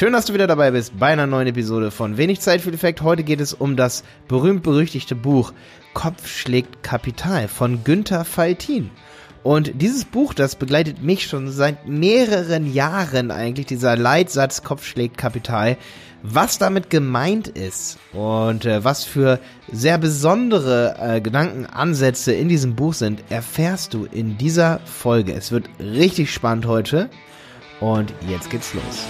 Schön, dass du wieder dabei bist bei einer neuen Episode von Wenig Zeit für Effekt. Heute geht es um das berühmt-berüchtigte Buch Kopf schlägt Kapital von Günther Faltin. Und dieses Buch, das begleitet mich schon seit mehreren Jahren eigentlich, dieser Leitsatz Kopf schlägt Kapital. Was damit gemeint ist und äh, was für sehr besondere äh, Gedankenansätze in diesem Buch sind, erfährst du in dieser Folge. Es wird richtig spannend heute und jetzt geht's los.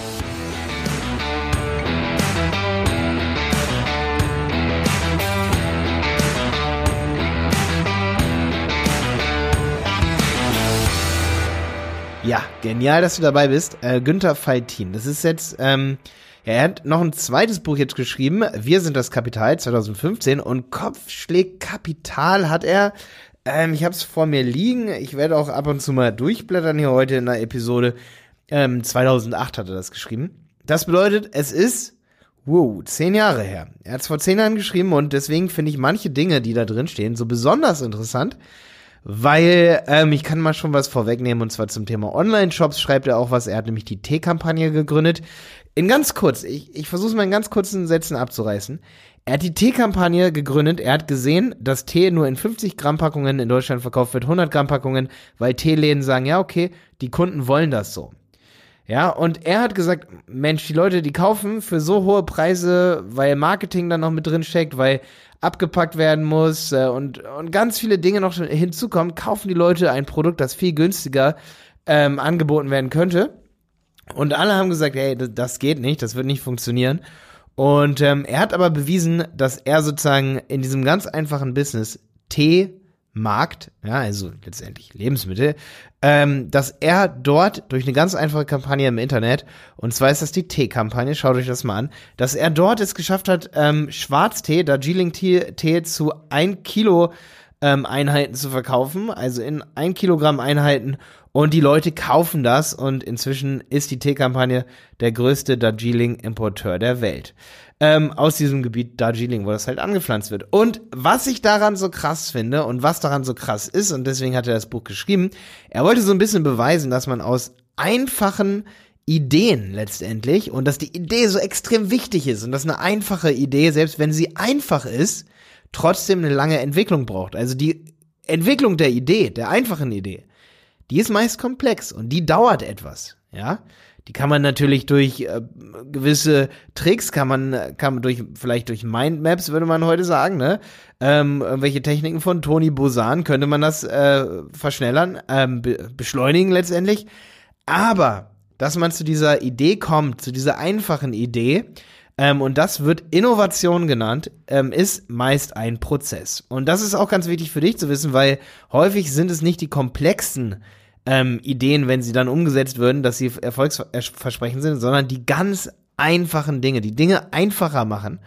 Ja, genial, dass du dabei bist. Äh, Günther Faltin. Das ist jetzt, ähm, er hat noch ein zweites Buch jetzt geschrieben. Wir sind das Kapital 2015 und Kopf schlägt Kapital hat er. Ähm, ich habe es vor mir liegen. Ich werde auch ab und zu mal durchblättern hier heute in der Episode. Ähm, 2008 hat er das geschrieben. Das bedeutet, es ist Wow, zehn Jahre her. Er hat es vor zehn Jahren geschrieben und deswegen finde ich manche Dinge, die da drin stehen, so besonders interessant, weil ähm, ich kann mal schon was vorwegnehmen und zwar zum Thema Online-Shops schreibt er auch was. Er hat nämlich die T-Kampagne gegründet. In ganz kurz, ich, ich versuche es mal in ganz kurzen Sätzen abzureißen. Er hat die Tee-Kampagne gegründet. Er hat gesehen, dass Tee nur in 50 Gramm Packungen in Deutschland verkauft wird, 100 Gramm Packungen, weil Teeläden sagen, ja, okay, die Kunden wollen das so. Ja, und er hat gesagt, Mensch, die Leute, die kaufen für so hohe Preise, weil Marketing dann noch mit drin steckt, weil abgepackt werden muss äh, und, und ganz viele Dinge noch hinzukommen, kaufen die Leute ein Produkt, das viel günstiger ähm, angeboten werden könnte. Und alle haben gesagt, hey, das, das geht nicht, das wird nicht funktionieren. Und ähm, er hat aber bewiesen, dass er sozusagen in diesem ganz einfachen Business Tee Markt, ja, also letztendlich Lebensmittel, ähm, dass er dort durch eine ganz einfache Kampagne im Internet, und zwar ist das die Tee-Kampagne, schaut euch das mal an, dass er dort es geschafft hat, ähm, Schwarztee, Darjeeling-Tee zu ein Kilo ähm, Einheiten zu verkaufen, also in ein Kilogramm Einheiten und die Leute kaufen das und inzwischen ist die Teekampagne der größte Darjeeling-Importeur der Welt. Ähm, aus diesem Gebiet Darjeeling, wo das halt angepflanzt wird. Und was ich daran so krass finde und was daran so krass ist, und deswegen hat er das Buch geschrieben, er wollte so ein bisschen beweisen, dass man aus einfachen Ideen letztendlich und dass die Idee so extrem wichtig ist und dass eine einfache Idee, selbst wenn sie einfach ist, trotzdem eine lange Entwicklung braucht. Also die Entwicklung der Idee, der einfachen Idee, die ist meist komplex und die dauert etwas, ja. Die kann man natürlich durch äh, gewisse Tricks, kann man, kann man durch, vielleicht durch Mindmaps, würde man heute sagen, ne? Ähm, irgendwelche Techniken von Tony Bosan könnte man das äh, verschnellern, ähm, be beschleunigen letztendlich. Aber, dass man zu dieser Idee kommt, zu dieser einfachen Idee, ähm, und das wird Innovation genannt, ähm, ist meist ein Prozess. Und das ist auch ganz wichtig für dich zu wissen, weil häufig sind es nicht die komplexen ähm, Ideen, wenn sie dann umgesetzt würden, dass sie erfolgsversprechend sind, sondern die ganz einfachen Dinge, die Dinge einfacher machen.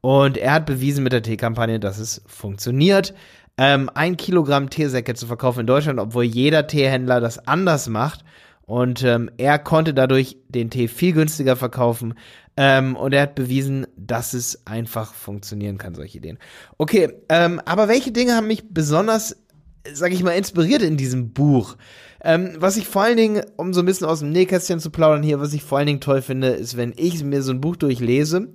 Und er hat bewiesen mit der Teekampagne, dass es funktioniert. Ähm, ein Kilogramm Teesäcke zu verkaufen in Deutschland, obwohl jeder Teehändler das anders macht. Und ähm, er konnte dadurch den Tee viel günstiger verkaufen. Ähm, und er hat bewiesen, dass es einfach funktionieren kann, solche Ideen. Okay, ähm, aber welche Dinge haben mich besonders, sag ich mal, inspiriert in diesem Buch? Ähm, was ich vor allen Dingen, um so ein bisschen aus dem Nähkästchen zu plaudern hier, was ich vor allen Dingen toll finde, ist, wenn ich mir so ein Buch durchlese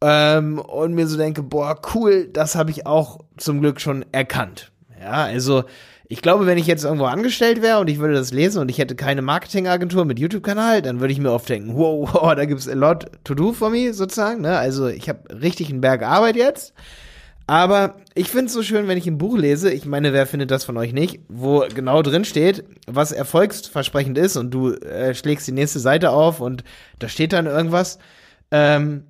ähm, und mir so denke, boah, cool, das habe ich auch zum Glück schon erkannt. Ja, also ich glaube, wenn ich jetzt irgendwo angestellt wäre und ich würde das lesen und ich hätte keine Marketingagentur mit YouTube-Kanal, dann würde ich mir oft denken, wow, wow, da gibt's a lot to do for me sozusagen. Ne? Also ich habe richtig einen Berg Arbeit jetzt. Aber ich finde es so schön, wenn ich ein Buch lese, ich meine, wer findet das von euch nicht, wo genau drin steht, was erfolgsversprechend ist und du äh, schlägst die nächste Seite auf und da steht dann irgendwas. Ähm,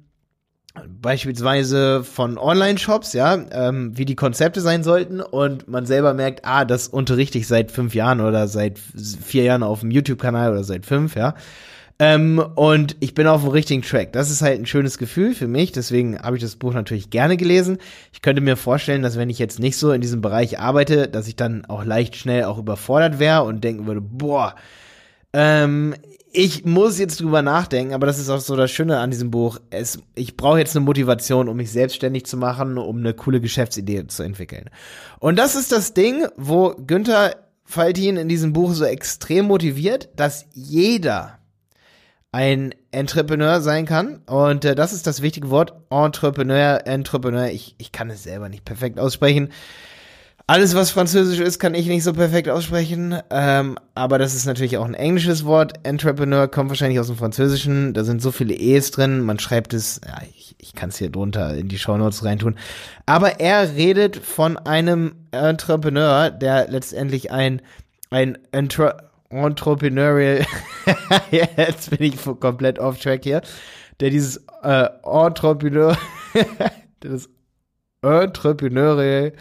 beispielsweise von Online-Shops, ja, ähm, wie die Konzepte sein sollten und man selber merkt, ah, das unterrichte ich seit fünf Jahren oder seit vier Jahren auf dem YouTube-Kanal oder seit fünf, ja. Ähm, und ich bin auf dem richtigen Track. Das ist halt ein schönes Gefühl für mich, deswegen habe ich das Buch natürlich gerne gelesen. Ich könnte mir vorstellen, dass wenn ich jetzt nicht so in diesem Bereich arbeite, dass ich dann auch leicht schnell auch überfordert wäre und denken würde, boah, ähm, ich muss jetzt drüber nachdenken, aber das ist auch so das Schöne an diesem Buch. Es, ich brauche jetzt eine Motivation, um mich selbstständig zu machen, um eine coole Geschäftsidee zu entwickeln. Und das ist das Ding, wo Günther Faltin in diesem Buch so extrem motiviert, dass jeder ein Entrepreneur sein kann. Und äh, das ist das wichtige Wort. Entrepreneur, Entrepreneur. Ich, ich kann es selber nicht perfekt aussprechen. Alles, was Französisch ist, kann ich nicht so perfekt aussprechen. Ähm, aber das ist natürlich auch ein englisches Wort. Entrepreneur kommt wahrscheinlich aus dem Französischen. Da sind so viele E's drin. Man schreibt es, ja, ich, ich kann es hier drunter in die Shownotes reintun. Aber er redet von einem Entrepreneur, der letztendlich ein, ein Entre Entrepreneurial, jetzt bin ich komplett off track hier, der dieses äh, Entrepreneur, das Entrepreneurial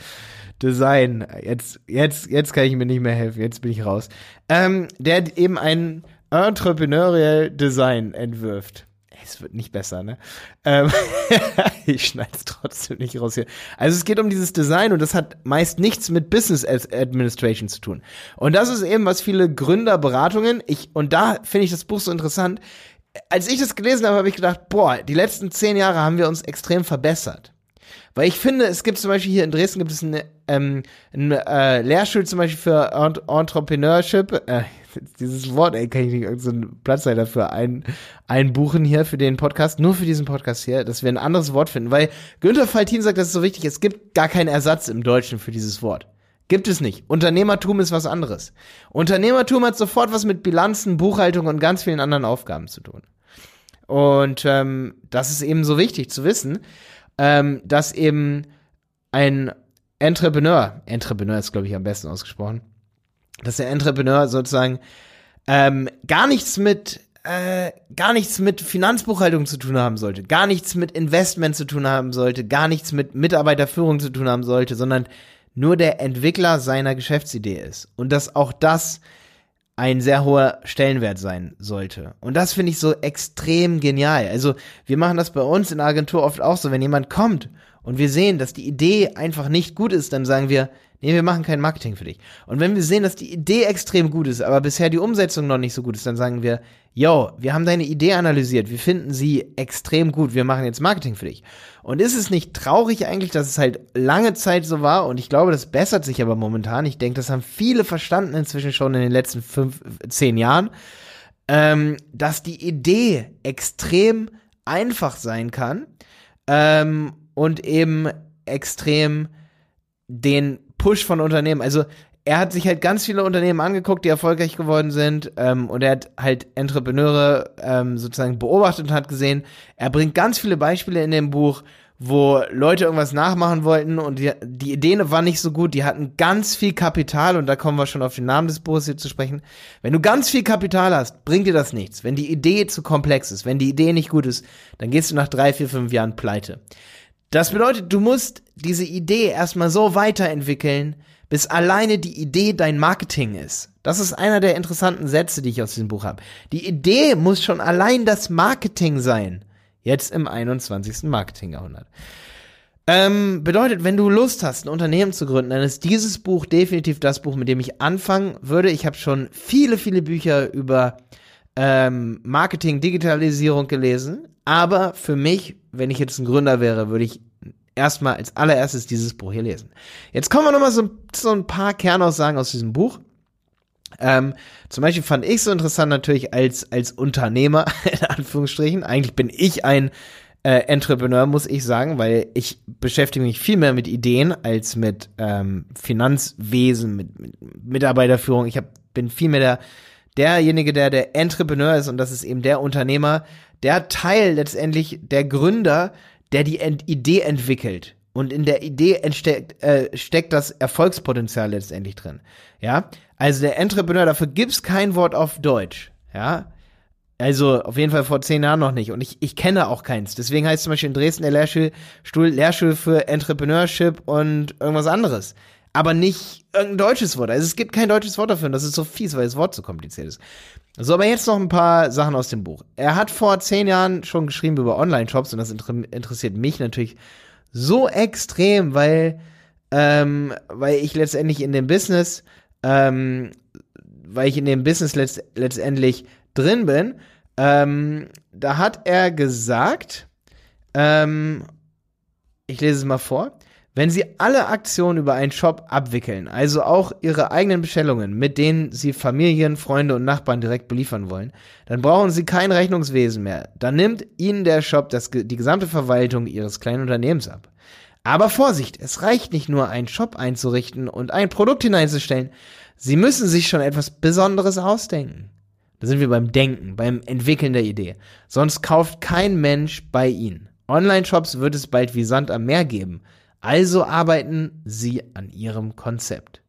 Design. Jetzt, jetzt, jetzt kann ich mir nicht mehr helfen. Jetzt bin ich raus. Ähm, der eben ein Entrepreneurial Design entwirft. Es wird nicht besser, ne? Ähm, ich schneide es trotzdem nicht raus hier. Also es geht um dieses Design und das hat meist nichts mit Business Administration zu tun. Und das ist eben, was viele Gründerberatungen, ich, und da finde ich das Buch so interessant. Als ich das gelesen habe, habe ich gedacht, boah, die letzten zehn Jahre haben wir uns extrem verbessert. Weil ich finde, es gibt zum Beispiel hier in Dresden gibt es eine, ähm, ein äh, Lehrstuhl zum Beispiel für Ent Entrepreneurship. Äh, dieses Wort, ey, kann ich nicht irgendeinen Platzleiter dafür ein, einbuchen hier für den Podcast, nur für diesen Podcast hier, dass wir ein anderes Wort finden. Weil Günther Faltin sagt, das ist so wichtig, es gibt gar keinen Ersatz im Deutschen für dieses Wort. Gibt es nicht. Unternehmertum ist was anderes. Unternehmertum hat sofort was mit Bilanzen, Buchhaltung und ganz vielen anderen Aufgaben zu tun. Und ähm, das ist eben so wichtig zu wissen ähm, dass eben ein Entrepreneur, Entrepreneur ist, glaube ich, am besten ausgesprochen, dass der Entrepreneur sozusagen ähm, gar nichts mit äh, gar nichts mit Finanzbuchhaltung zu tun haben sollte, gar nichts mit Investment zu tun haben sollte, gar nichts mit Mitarbeiterführung zu tun haben sollte, sondern nur der Entwickler seiner Geschäftsidee ist. Und dass auch das ein sehr hoher Stellenwert sein sollte. Und das finde ich so extrem genial. Also wir machen das bei uns in der Agentur oft auch so, wenn jemand kommt und wir sehen, dass die Idee einfach nicht gut ist, dann sagen wir, nee, wir machen kein Marketing für dich. Und wenn wir sehen, dass die Idee extrem gut ist, aber bisher die Umsetzung noch nicht so gut ist, dann sagen wir, yo, wir haben deine Idee analysiert, wir finden sie extrem gut, wir machen jetzt Marketing für dich. Und ist es nicht traurig eigentlich, dass es halt lange Zeit so war und ich glaube, das bessert sich aber momentan. Ich denke, das haben viele verstanden inzwischen schon in den letzten fünf, zehn Jahren, ähm, dass die Idee extrem einfach sein kann ähm, und eben extrem den Push von Unternehmen. Also er hat sich halt ganz viele Unternehmen angeguckt, die erfolgreich geworden sind, ähm, und er hat halt Entrepreneure ähm, sozusagen beobachtet und hat gesehen, er bringt ganz viele Beispiele in dem Buch, wo Leute irgendwas nachmachen wollten und die, die Ideen waren nicht so gut, die hatten ganz viel Kapital und da kommen wir schon auf den Namen des Buches hier zu sprechen. Wenn du ganz viel Kapital hast, bringt dir das nichts. Wenn die Idee zu komplex ist, wenn die Idee nicht gut ist, dann gehst du nach drei, vier, fünf Jahren pleite. Das bedeutet, du musst diese Idee erstmal so weiterentwickeln, bis alleine die Idee dein Marketing ist. Das ist einer der interessanten Sätze, die ich aus diesem Buch habe. Die Idee muss schon allein das Marketing sein. Jetzt im 21. Marketingjahrhundert. Ähm, bedeutet, wenn du Lust hast, ein Unternehmen zu gründen, dann ist dieses Buch definitiv das Buch, mit dem ich anfangen würde. Ich habe schon viele, viele Bücher über ähm, Marketing, Digitalisierung gelesen. Aber für mich, wenn ich jetzt ein Gründer wäre, würde ich erstmal als allererstes dieses Buch hier lesen. Jetzt kommen wir nochmal so, so ein paar Kernaussagen aus diesem Buch. Ähm, zum Beispiel fand ich so interessant natürlich als, als Unternehmer, in Anführungsstrichen. Eigentlich bin ich ein äh, Entrepreneur, muss ich sagen, weil ich beschäftige mich viel mehr mit Ideen als mit ähm, Finanzwesen, mit, mit Mitarbeiterführung. Ich hab, bin viel mehr der, derjenige, der der Entrepreneur ist und das ist eben der Unternehmer, der Teil letztendlich der Gründer der die Ent Idee entwickelt. Und in der Idee entsteckt, äh, steckt das Erfolgspotenzial letztendlich drin. Ja, also der Entrepreneur, dafür gibt's kein Wort auf Deutsch. Ja, also auf jeden Fall vor zehn Jahren noch nicht. Und ich, ich kenne auch keins. Deswegen heißt zum Beispiel in Dresden der Lehrstuhl Lehrstuhl für Entrepreneurship und irgendwas anderes. Aber nicht irgendein deutsches Wort. Also es gibt kein deutsches Wort dafür und das ist so fies, weil das Wort so kompliziert ist. So, aber jetzt noch ein paar Sachen aus dem Buch. Er hat vor zehn Jahren schon geschrieben über Online-Shops und das inter interessiert mich natürlich so extrem, weil, ähm, weil ich letztendlich in dem Business, ähm, weil ich in dem Business letzt letztendlich drin bin. Ähm, da hat er gesagt, ähm, ich lese es mal vor. Wenn Sie alle Aktionen über einen Shop abwickeln, also auch Ihre eigenen Bestellungen, mit denen Sie Familien, Freunde und Nachbarn direkt beliefern wollen, dann brauchen Sie kein Rechnungswesen mehr. Dann nimmt Ihnen der Shop das, die gesamte Verwaltung Ihres kleinen Unternehmens ab. Aber Vorsicht, es reicht nicht nur, einen Shop einzurichten und ein Produkt hineinzustellen. Sie müssen sich schon etwas Besonderes ausdenken. Da sind wir beim Denken, beim Entwickeln der Idee. Sonst kauft kein Mensch bei Ihnen. Online-Shops wird es bald wie Sand am Meer geben. Also arbeiten Sie an Ihrem Konzept.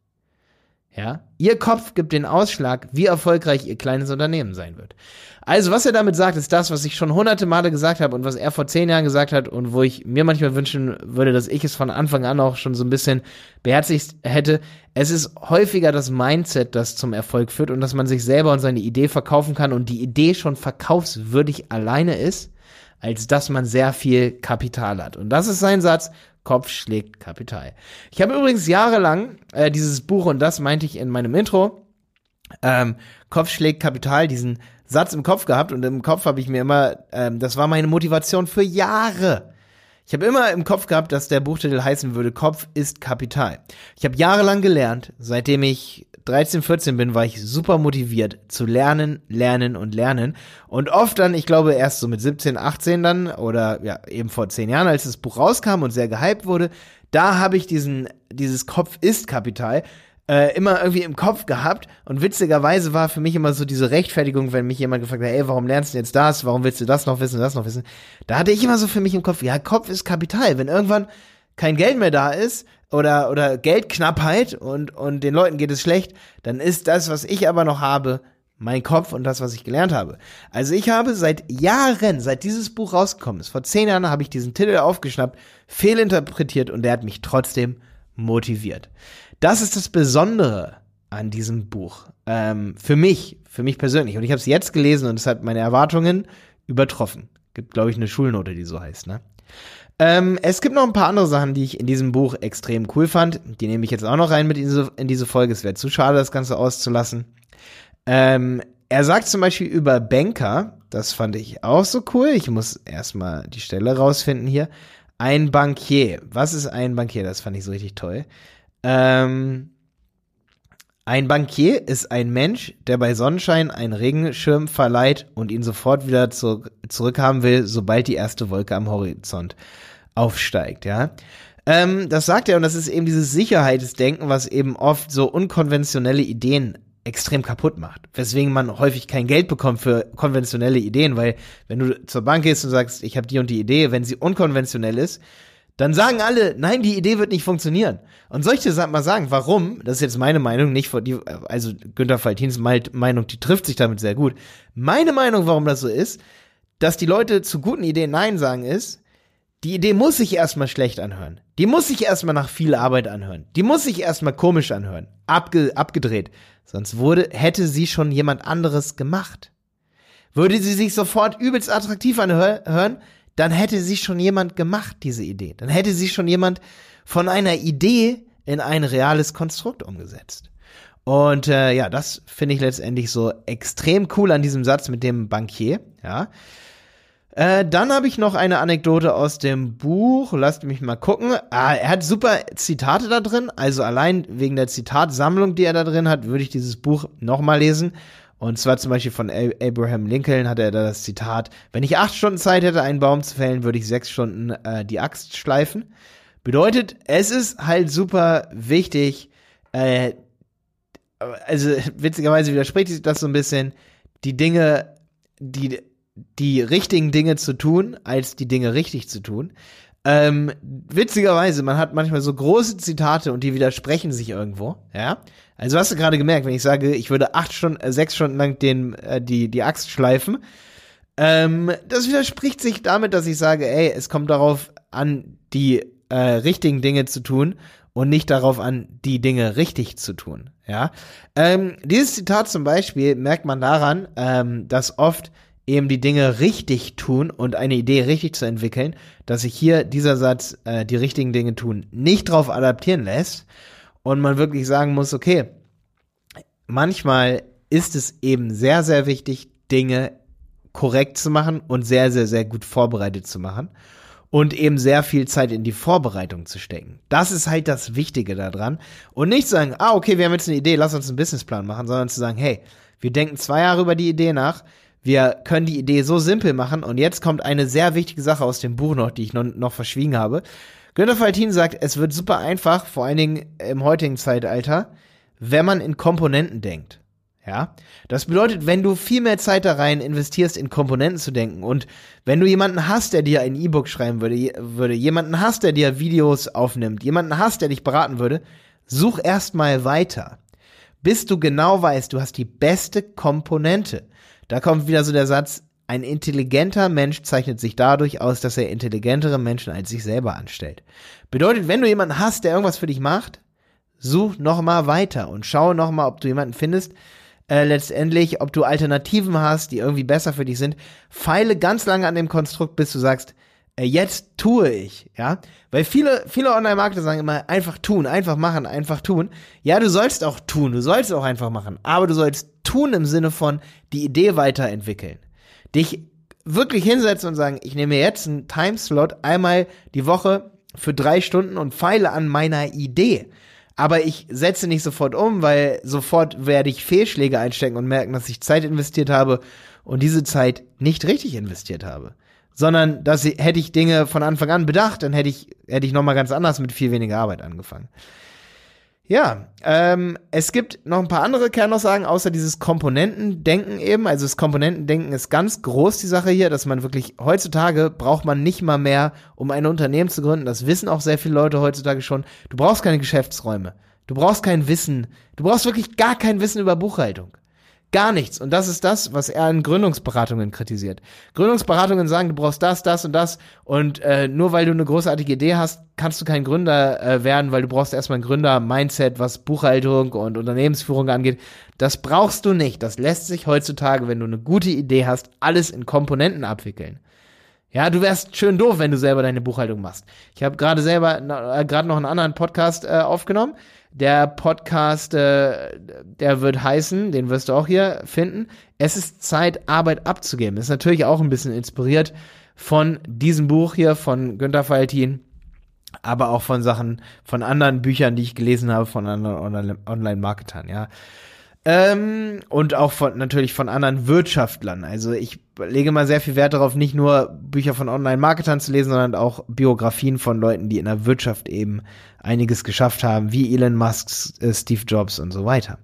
Ja? Ihr Kopf gibt den Ausschlag, wie erfolgreich Ihr kleines Unternehmen sein wird. Also, was er damit sagt, ist das, was ich schon hunderte Male gesagt habe und was er vor zehn Jahren gesagt hat und wo ich mir manchmal wünschen würde, dass ich es von Anfang an auch schon so ein bisschen beherzigt hätte. Es ist häufiger das Mindset, das zum Erfolg führt und dass man sich selber und seine Idee verkaufen kann und die Idee schon verkaufswürdig alleine ist, als dass man sehr viel Kapital hat. Und das ist sein Satz, Kopf schlägt Kapital. Ich habe übrigens jahrelang äh, dieses Buch, und das meinte ich in meinem Intro, ähm, Kopf schlägt Kapital, diesen Satz im Kopf gehabt und im Kopf habe ich mir immer, ähm, das war meine Motivation für Jahre. Ich habe immer im Kopf gehabt, dass der Buchtitel heißen würde, Kopf ist Kapital. Ich habe jahrelang gelernt, seitdem ich 13, 14 bin, war ich super motiviert zu lernen, lernen und lernen. Und oft dann, ich glaube erst so mit 17, 18 dann oder ja, eben vor 10 Jahren, als das Buch rauskam und sehr gehypt wurde, da habe ich diesen, dieses Kopf ist Kapital äh, immer irgendwie im Kopf gehabt. Und witzigerweise war für mich immer so diese Rechtfertigung, wenn mich jemand gefragt hat, ey, warum lernst du jetzt das? Warum willst du das noch wissen, das noch wissen? Da hatte ich immer so für mich im Kopf, ja, Kopf ist Kapital. Wenn irgendwann kein Geld mehr da ist oder, oder Geldknappheit und, und den Leuten geht es schlecht, dann ist das, was ich aber noch habe, mein Kopf und das, was ich gelernt habe. Also ich habe seit Jahren, seit dieses Buch rausgekommen ist, vor zehn Jahren habe ich diesen Titel aufgeschnappt, fehlinterpretiert und der hat mich trotzdem motiviert. Das ist das Besondere an diesem Buch. Ähm, für mich, für mich persönlich. Und ich habe es jetzt gelesen und es hat meine Erwartungen übertroffen. Gibt, glaube ich, eine Schulnote, die so heißt, ne? Ähm, es gibt noch ein paar andere Sachen, die ich in diesem Buch extrem cool fand. Die nehme ich jetzt auch noch rein mit in diese, Folge. Es wäre zu schade, das Ganze auszulassen. Ähm, er sagt zum Beispiel über Banker, das fand ich auch so cool. Ich muss erstmal die Stelle rausfinden hier. Ein Bankier. Was ist ein Bankier? Das fand ich so richtig toll. Ähm, ein Bankier ist ein Mensch, der bei Sonnenschein einen Regenschirm verleiht und ihn sofort wieder zu, zurückhaben will, sobald die erste Wolke am Horizont aufsteigt, ja. Ähm, das sagt er und das ist eben dieses Sicherheitsdenken, was eben oft so unkonventionelle Ideen extrem kaputt macht. Weswegen man häufig kein Geld bekommt für konventionelle Ideen, weil wenn du zur Bank gehst und sagst, ich habe die und die Idee, wenn sie unkonventionell ist, dann sagen alle, nein, die Idee wird nicht funktionieren. Und soll ich mal sagen, warum? Das ist jetzt meine Meinung, nicht von die, also Günther Faltins Meinung, die trifft sich damit sehr gut. Meine Meinung, warum das so ist, dass die Leute zu guten Ideen Nein sagen, ist, die Idee muss sich erstmal schlecht anhören. Die muss sich erstmal nach viel Arbeit anhören. Die muss sich erstmal komisch anhören. Abge abgedreht. Sonst wurde, hätte sie schon jemand anderes gemacht. Würde sie sich sofort übelst attraktiv anhören, dann hätte sie schon jemand gemacht, diese Idee. Dann hätte sie schon jemand von einer Idee in ein reales Konstrukt umgesetzt. Und äh, ja, das finde ich letztendlich so extrem cool an diesem Satz mit dem Bankier. Ja. Äh, dann habe ich noch eine Anekdote aus dem Buch. Lasst mich mal gucken. Ah, er hat super Zitate da drin. Also allein wegen der Zitatsammlung, die er da drin hat, würde ich dieses Buch nochmal lesen. Und zwar zum Beispiel von Abraham Lincoln hat er da das Zitat, wenn ich acht Stunden Zeit hätte, einen Baum zu fällen, würde ich sechs Stunden äh, die Axt schleifen. Bedeutet, es ist halt super wichtig, äh, also witzigerweise widerspricht sich das so ein bisschen, die Dinge, die, die richtigen Dinge zu tun, als die Dinge richtig zu tun. Ähm, witzigerweise, man hat manchmal so große Zitate und die widersprechen sich irgendwo, ja. Also hast du gerade gemerkt, wenn ich sage, ich würde acht Stunden, äh, sechs Stunden lang den, äh, die, die Axt schleifen, ähm, das widerspricht sich damit, dass ich sage, ey, es kommt darauf an, die äh, richtigen Dinge zu tun und nicht darauf an, die Dinge richtig zu tun, ja. Ähm, dieses Zitat zum Beispiel merkt man daran, ähm, dass oft eben die Dinge richtig tun und eine Idee richtig zu entwickeln, dass sich hier dieser Satz, äh, die richtigen Dinge tun, nicht drauf adaptieren lässt und man wirklich sagen muss, okay, manchmal ist es eben sehr, sehr wichtig, Dinge korrekt zu machen und sehr, sehr, sehr gut vorbereitet zu machen. und eben sehr viel Zeit in die Vorbereitung zu stecken. Das ist halt das Wichtige daran. Und nicht sagen, ah, okay, wir haben jetzt eine Idee, lass uns einen Businessplan machen, sondern zu sagen, hey, wir denken zwei Jahre über die Idee nach, wir können die Idee so simpel machen und jetzt kommt eine sehr wichtige Sache aus dem Buch noch, die ich noch, noch verschwiegen habe. Günter Faltin sagt, es wird super einfach, vor allen Dingen im heutigen Zeitalter, wenn man in Komponenten denkt. Ja, das bedeutet, wenn du viel mehr Zeit da rein investierst, in Komponenten zu denken und wenn du jemanden hast, der dir ein E-Book schreiben würde, würde, jemanden hast, der dir Videos aufnimmt, jemanden hast, der dich beraten würde, such erstmal weiter, bis du genau weißt, du hast die beste Komponente. Da kommt wieder so der Satz, ein intelligenter Mensch zeichnet sich dadurch aus, dass er intelligentere Menschen als sich selber anstellt. Bedeutet, wenn du jemanden hast, der irgendwas für dich macht, such noch mal weiter und schau noch mal, ob du jemanden findest, äh, letztendlich, ob du Alternativen hast, die irgendwie besser für dich sind. Feile ganz lange an dem Konstrukt, bis du sagst, jetzt tue ich, ja, weil viele, viele Online-Marketer sagen immer, einfach tun, einfach machen, einfach tun. Ja, du sollst auch tun, du sollst auch einfach machen, aber du sollst tun im Sinne von die Idee weiterentwickeln. Dich wirklich hinsetzen und sagen, ich nehme jetzt einen Timeslot einmal die Woche für drei Stunden und feile an meiner Idee aber ich setze nicht sofort um, weil sofort werde ich Fehlschläge einstecken und merken, dass ich Zeit investiert habe und diese Zeit nicht richtig investiert habe. Sondern, dass hätte ich Dinge von Anfang an bedacht, dann hätte ich, hätte ich nochmal ganz anders mit viel weniger Arbeit angefangen. Ja, ähm, es gibt noch ein paar andere Kernaussagen, außer dieses Komponentendenken eben. Also das Komponentendenken ist ganz groß, die Sache hier, dass man wirklich, heutzutage braucht man nicht mal mehr, um ein Unternehmen zu gründen. Das wissen auch sehr viele Leute heutzutage schon. Du brauchst keine Geschäftsräume. Du brauchst kein Wissen. Du brauchst wirklich gar kein Wissen über Buchhaltung. Gar nichts. Und das ist das, was er in Gründungsberatungen kritisiert. Gründungsberatungen sagen, du brauchst das, das und das. Und äh, nur weil du eine großartige Idee hast, kannst du kein Gründer äh, werden, weil du brauchst erstmal ein Gründer-Mindset, was Buchhaltung und Unternehmensführung angeht. Das brauchst du nicht. Das lässt sich heutzutage, wenn du eine gute Idee hast, alles in Komponenten abwickeln. Ja, du wärst schön doof, wenn du selber deine Buchhaltung machst. Ich habe gerade selber äh, gerade noch einen anderen Podcast äh, aufgenommen der Podcast, äh, der wird heißen, den wirst du auch hier finden. Es ist Zeit, Arbeit abzugeben. ist natürlich auch ein bisschen inspiriert von diesem Buch hier von Günter Faltin, aber auch von Sachen, von anderen Büchern, die ich gelesen habe, von anderen Online-Marketern, ja. Ähm, und auch von, natürlich von anderen Wirtschaftlern. Also ich lege mal sehr viel Wert darauf, nicht nur Bücher von Online-Marketern zu lesen, sondern auch Biografien von Leuten, die in der Wirtschaft eben einiges geschafft haben, wie Elon Musk, äh, Steve Jobs und so weiter.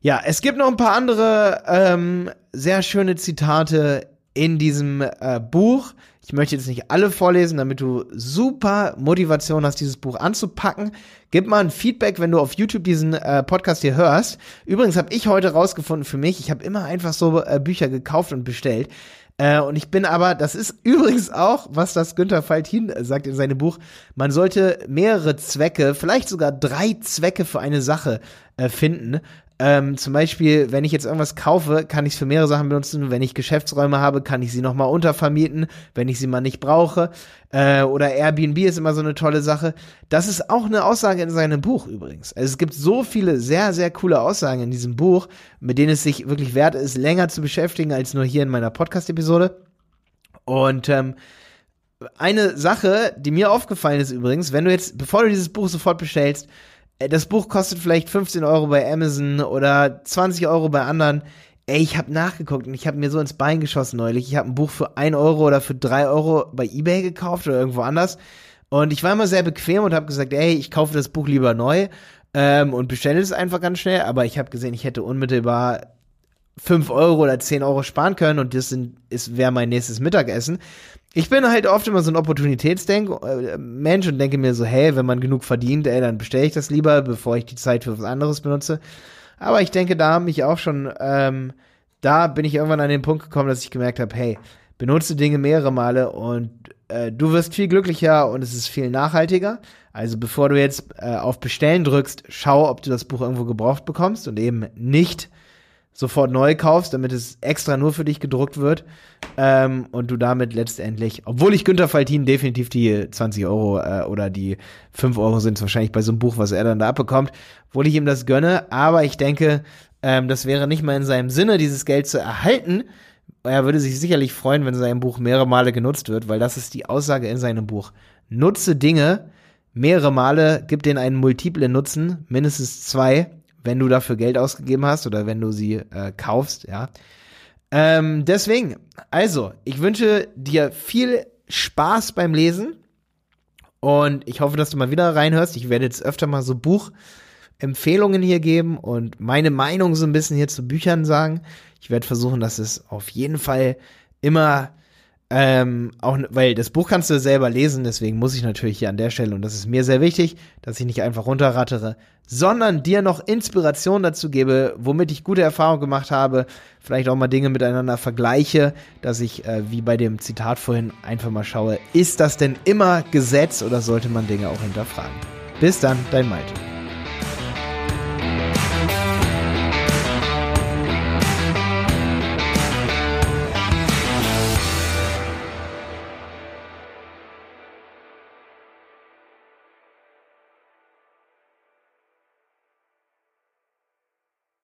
Ja, es gibt noch ein paar andere ähm, sehr schöne Zitate in diesem äh, Buch. Ich möchte jetzt nicht alle vorlesen, damit du super Motivation hast, dieses Buch anzupacken. Gib mal ein Feedback, wenn du auf YouTube diesen äh, Podcast hier hörst. Übrigens habe ich heute rausgefunden für mich, ich habe immer einfach so äh, Bücher gekauft und bestellt. Äh, und ich bin aber, das ist übrigens auch, was das Günther Faltin sagt in seinem Buch, man sollte mehrere Zwecke, vielleicht sogar drei Zwecke für eine Sache äh, finden. Ähm, zum Beispiel, wenn ich jetzt irgendwas kaufe, kann ich es für mehrere Sachen benutzen. Wenn ich Geschäftsräume habe, kann ich sie nochmal untervermieten, wenn ich sie mal nicht brauche. Äh, oder Airbnb ist immer so eine tolle Sache. Das ist auch eine Aussage in seinem Buch übrigens. Also es gibt so viele sehr, sehr coole Aussagen in diesem Buch, mit denen es sich wirklich wert ist, länger zu beschäftigen als nur hier in meiner Podcast-Episode. Und ähm, eine Sache, die mir aufgefallen ist übrigens, wenn du jetzt, bevor du dieses Buch sofort bestellst, das Buch kostet vielleicht 15 Euro bei Amazon oder 20 Euro bei anderen. Ey, ich habe nachgeguckt und ich habe mir so ins Bein geschossen neulich. Ich habe ein Buch für 1 Euro oder für 3 Euro bei Ebay gekauft oder irgendwo anders. Und ich war immer sehr bequem und habe gesagt, ey, ich kaufe das Buch lieber neu ähm, und bestelle es einfach ganz schnell. Aber ich habe gesehen, ich hätte unmittelbar 5 Euro oder 10 Euro sparen können und das wäre mein nächstes Mittagessen. Ich bin halt oft immer so ein Opportunitätsmensch und denke mir so, hey, wenn man genug verdient, ey, dann bestelle ich das lieber, bevor ich die Zeit für was anderes benutze. Aber ich denke, da mich auch schon, ähm, da bin ich irgendwann an den Punkt gekommen, dass ich gemerkt habe, hey, benutze Dinge mehrere Male und äh, du wirst viel glücklicher und es ist viel nachhaltiger. Also bevor du jetzt äh, auf Bestellen drückst, schau, ob du das Buch irgendwo gebraucht bekommst und eben nicht sofort neu kaufst, damit es extra nur für dich gedruckt wird ähm, und du damit letztendlich, obwohl ich Günther Faltin definitiv die 20 Euro äh, oder die 5 Euro sind wahrscheinlich bei so einem Buch, was er dann da abbekommt, obwohl ich ihm das gönne, aber ich denke, ähm, das wäre nicht mal in seinem Sinne, dieses Geld zu erhalten, er würde sich sicherlich freuen, wenn sein Buch mehrere Male genutzt wird, weil das ist die Aussage in seinem Buch. Nutze Dinge mehrere Male, gib denen einen multiplen Nutzen, mindestens zwei, wenn du dafür Geld ausgegeben hast oder wenn du sie äh, kaufst, ja. Ähm, deswegen, also, ich wünsche dir viel Spaß beim Lesen und ich hoffe, dass du mal wieder reinhörst. Ich werde jetzt öfter mal so Buchempfehlungen hier geben und meine Meinung so ein bisschen hier zu Büchern sagen. Ich werde versuchen, dass es auf jeden Fall immer ähm, auch, weil das Buch kannst du selber lesen, deswegen muss ich natürlich hier an der Stelle, und das ist mir sehr wichtig, dass ich nicht einfach runterrattere, sondern dir noch Inspiration dazu gebe, womit ich gute Erfahrungen gemacht habe, vielleicht auch mal Dinge miteinander vergleiche, dass ich, äh, wie bei dem Zitat vorhin, einfach mal schaue, ist das denn immer Gesetz oder sollte man Dinge auch hinterfragen? Bis dann, dein Malte.